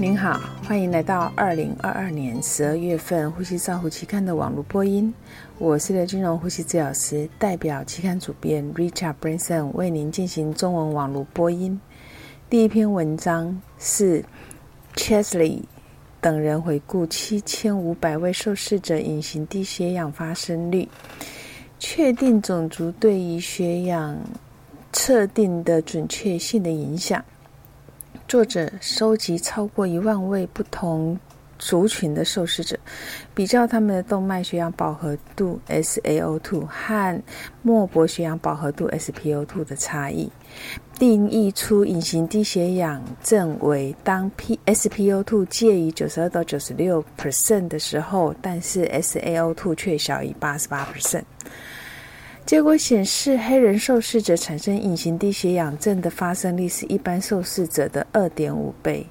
您好，欢迎来到二零二二年十二月份《呼吸照护期刊》的网络播音。我是刘金荣呼吸治疗师，代表期刊主编 Richard Branson 为您进行中文网络播音。第一篇文章是 Chesley 等人回顾七千五百位受试者隐形低血氧发生率，确定种族对于血氧测定的准确性的影响。作者收集超过一万位不同族群的受试者，比较他们的动脉血氧饱和度 （SaO2） 和脉搏血氧饱和度 （SpO2） 的差异，定义出隐形低血氧症为当 p-SpO2 介于九十二到九十六 percent 的时候，但是 SaO2 却小于八十八 percent。结果显示，黑人受试者产生隐形低血氧症的发生率是一般受试者的二点五倍。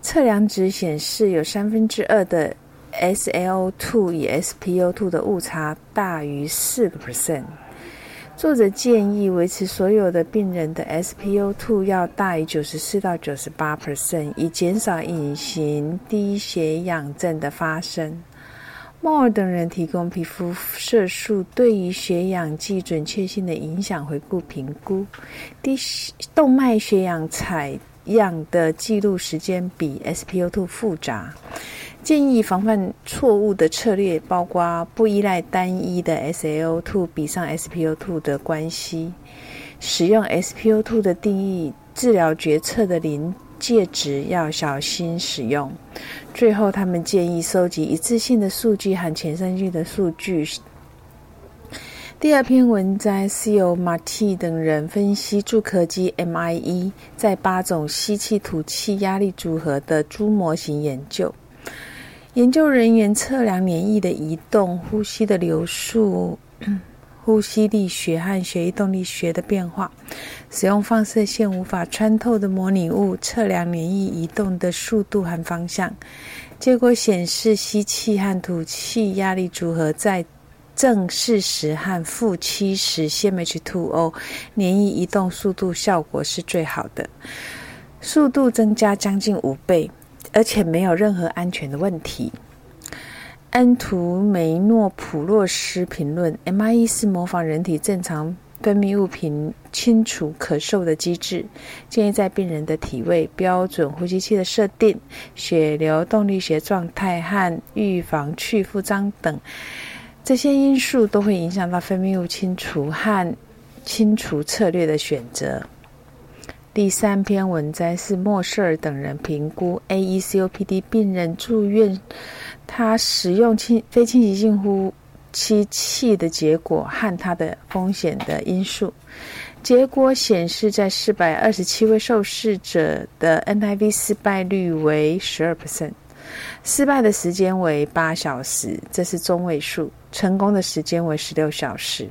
测量值显示，有三分之二的 SaO2 与 SpO2 的误差大于四个 percent。作者建议维持所有的病人的 SpO2 要大于九十四到九十八 percent，以减少隐形低血氧症的发生。莫尔等人提供皮肤色素对于血氧计准确性的影响回顾评估，低动脉血氧采样的记录时间比 SpO2 复杂。建议防范错误的策略包括不依赖单一的 SaO2 比上 SpO2 的关系，使用 SpO2 的定义治疗决策的临。介质要小心使用。最后，他们建议收集一次性的数据和前三句的数据。第二篇文摘是由马蒂等人分析助咳机 MIE 在八种吸气吐气压力组合的猪模型研究。研究人员测量黏液的移动、呼吸的流速。呼吸力学和血液动力学的变化，使用放射线无法穿透的模拟物测量免疫移动的速度和方向。结果显示，吸气和吐气压力组合在正四十和负七十 cmH2O，免疫移动速度效果是最好的，速度增加将近五倍，而且没有任何安全的问题。安图梅诺普洛斯评论：MIE 是模仿人体正常分泌物品清除咳嗽的机制。建议在病人的体位、标准呼吸器的设定、血流动力学状态和预防去腹张等这些因素都会影响到分泌物清除和清除策略的选择。第三篇文摘是莫舍尔等人评估 AECOPD 病人住院。他使用清非侵袭性呼吸器的结果和它的风险的因素，结果显示，在四百二十七位受试者的 NIV 失败率为十二 percent，失败的时间为八小时，这是中位数；成功的时间为十六小时。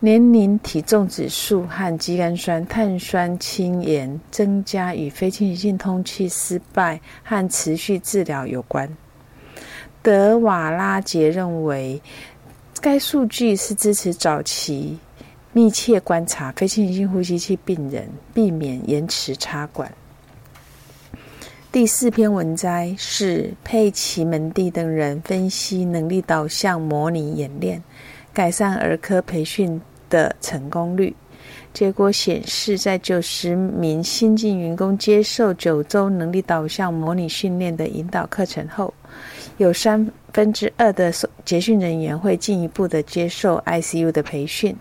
年龄、体重指数和肌酐酸碳酸氢盐增加与非侵袭性通气失败和持续治疗有关。德瓦拉杰认为，该数据是支持早期密切观察非侵袭性呼吸器病人，避免延迟插管。第四篇文摘是佩奇门蒂等人分析能力导向模拟演练，改善儿科培训的成功率。结果显示，在九十名新进员工接受九周能力导向模拟训练的引导课程后，有三分之二的结训人员会进一步的接受 ICU 的培训，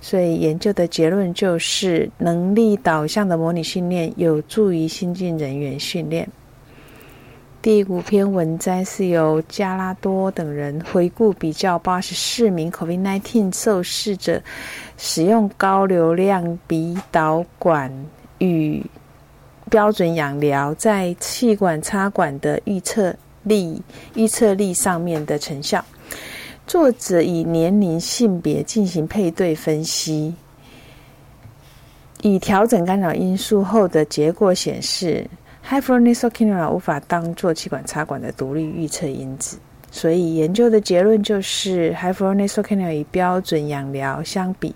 所以研究的结论就是能力导向的模拟训练有助于新进人员训练。第五篇文摘是由加拉多等人回顾比较八十四名 COVID-19 受试者使用高流量鼻导管与标准氧疗在气管插管的预测。力预测力上面的成效，作者以年龄、性别进行配对分析，以调整干扰因素后的结果显示，high flow nasal cannula 无法当做气管插管的独立预测因子，所以研究的结论就是 high flow nasal cannula 与标准氧疗相比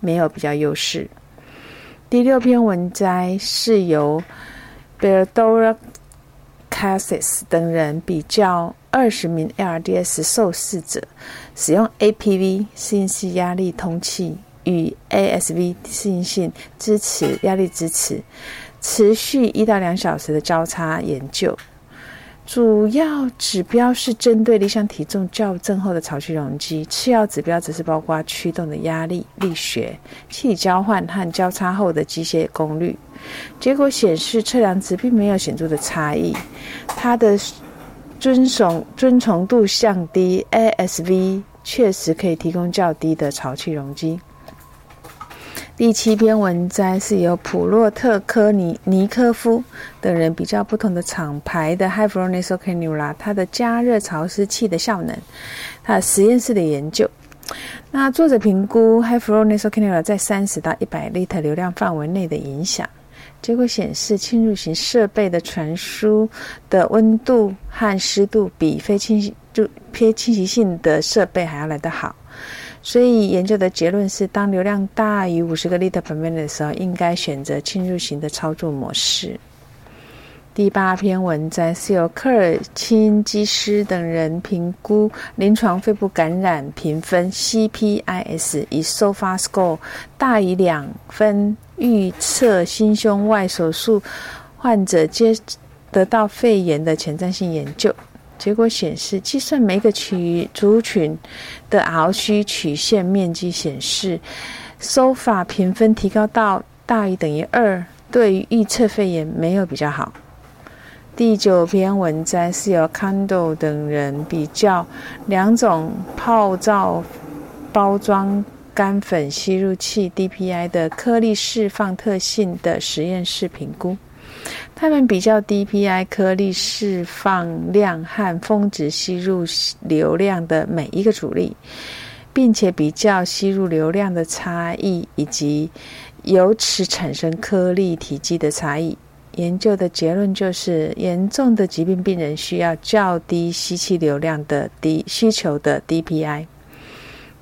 没有比较优势。第六篇文摘是由 Berdora Cassis 等人比较二十名 ARDS 受试者使用 APV 适应性压力通气与 ASV 适应性支持压力支持持续一到两小时的交叉研究。主要指标是针对理想体重校正后的潮气容积，次要指标则是包括驱动的压力、力学、气体交换和交叉后的机械功率。结果显示，测量值并没有显著的差异。它的遵从遵从度降低，ASV 确实可以提供较低的潮气容积。第七篇文章是由普洛特科尼尼科夫等人比较不同的厂牌的 High Flow Nasal Cannula，它的加热潮湿器的效能，它实验室的研究。那作者评估 High Flow Nasal Cannula 在三十到一百 L 流量范围内的影响，结果显示侵入型设备的传输的温度和湿度比非侵就偏侵袭性的设备还要来得好。所以研究的结论是，当流量大于五十个 liter per minute 的时候，应该选择侵入型的操作模式。第八篇文章是由科尔钦基斯等人评估临床肺部感染评分 CPIS，以 SOFA score 大于两分预测心胸外手术患者接得到肺炎的前瞻性研究。结果显示，计算每个区族群的 R 区曲线面积显示，SOFA 评分提高到大于等于二，对于预测肺炎没有比较好。第九篇文章是由 Cando 等人比较两种泡皂包装干粉吸入器 DPI 的颗粒释放特性的实验室评估。他们比较 DPI 颗粒释放量和峰值吸入流量的每一个阻力，并且比较吸入流量的差异以及由此产生颗粒体积的差异。研究的结论就是，严重的疾病病人需要较低吸气流量的低需求的 DPI。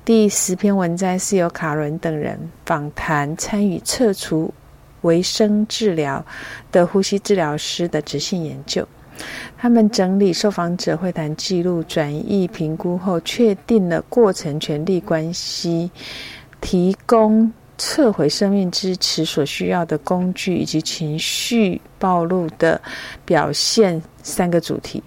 第十篇文章是由卡伦等人访谈参与撤除。维生治疗的呼吸治疗师的执行研究，他们整理受访者会谈记录，转译评估后，确定了过程权利关系，提供撤回生命支持所需要的工具，以及情绪暴露的表现三个主题。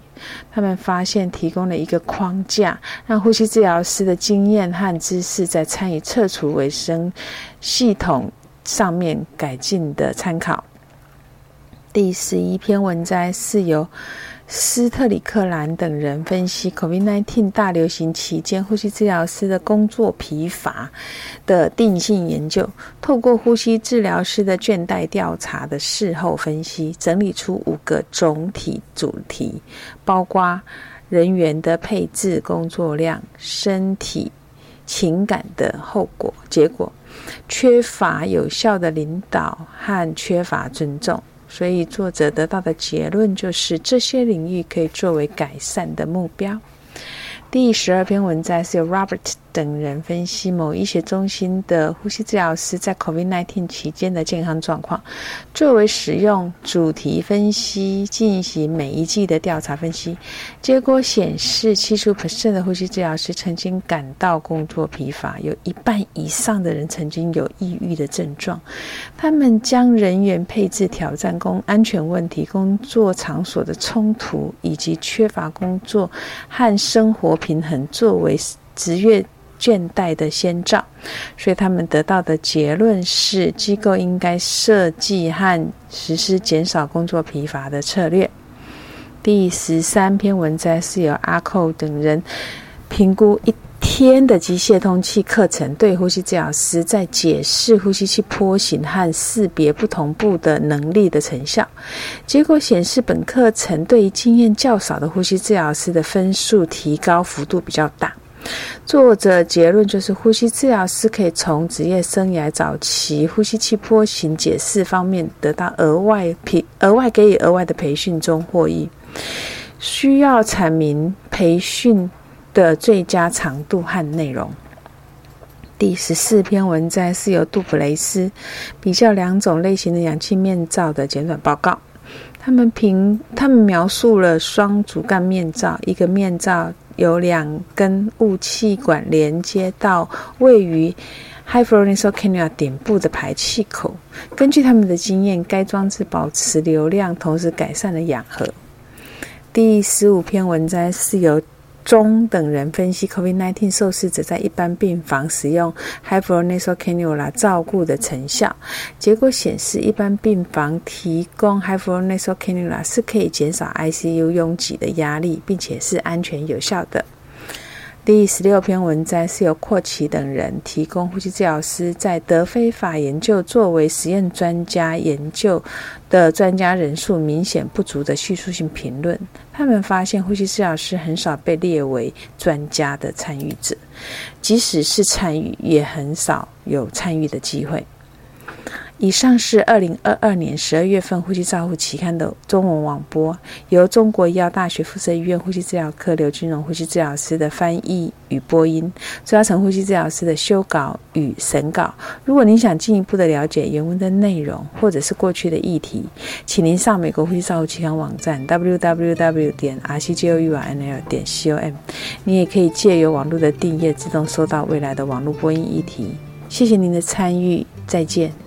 他们发现提供了一个框架，让呼吸治疗师的经验和知识在参与撤除维生系统。上面改进的参考。第十一篇文章是由斯特里克兰等人分析 COVID-19 大流行期间呼吸治疗师的工作疲乏的定性研究，透过呼吸治疗师的倦怠调查的事后分析，整理出五个总体主题，包括人员的配置、工作量、身体、情感的后果、结果。缺乏有效的领导和缺乏尊重，所以作者得到的结论就是这些领域可以作为改善的目标。第十二篇文章是由 Robert 等人分析某医学中心的呼吸治疗师在 COVID-19 期间的健康状况，作为使用主题分析进行每一季的调查分析。结果显示，七成不甚的呼吸治疗师曾经感到工作疲乏，有一半以上的人曾经有抑郁的症状。他们将人员配置挑战、工安全问题、工作场所的冲突以及缺乏工作和生活。平衡作为职业倦怠的先兆，所以他们得到的结论是，机构应该设计和实施减少工作疲乏的策略。第十三篇文章是由阿寇等人评估一天的机械通气课程对呼吸治疗师在解释呼吸器波形和识别不同步的能力的成效。结果显示，本课程对于经验较少的呼吸治疗师的分数提高幅度比较大。作者结论就是，呼吸治疗师可以从职业生涯早期呼吸器波形解释方面得到额外培额外给予额外的培训中获益。需要阐明培训。的最佳长度和内容。第十四篇文章是由杜普雷斯比较两种类型的氧气面罩的简短报告。他们凭他们描述了双主干面罩，一个面罩有两根雾气管连接到位于 High Flow Nasal Cannula 顶部的排气口。根据他们的经验，该装置保持流量，同时改善了氧合。第十五篇文章是由。中等人分析 COVID-19 受试者在一般病房使用 High Flow Nasal Cannula 照顾的成效。结果显示，一般病房提供 High Flow Nasal Cannula 是可以减少 ICU 拥挤的压力，并且是安全有效的。第十六篇文摘是由阔奇等人提供呼吸治疗师在德非法研究作为实验专家研究的专家人数明显不足的叙述性评论。他们发现呼吸治疗师很少被列为专家的参与者，即使是参与，也很少有参与的机会。以上是二零二二年十二月份《呼吸照护期刊》的中文网播，由中国医药大学附设医院呼吸治疗科刘君荣呼吸治疗师的翻译与播音，朱嘉诚呼吸治疗师的修稿与审稿。如果您想进一步的了解原文的内容，或者是过去的议题，请您上美国呼吸照护期刊网站 www 点 rcjournal 点 com。你也可以借由网络的订阅，自动收到未来的网络播音议题。谢谢您的参与，再见。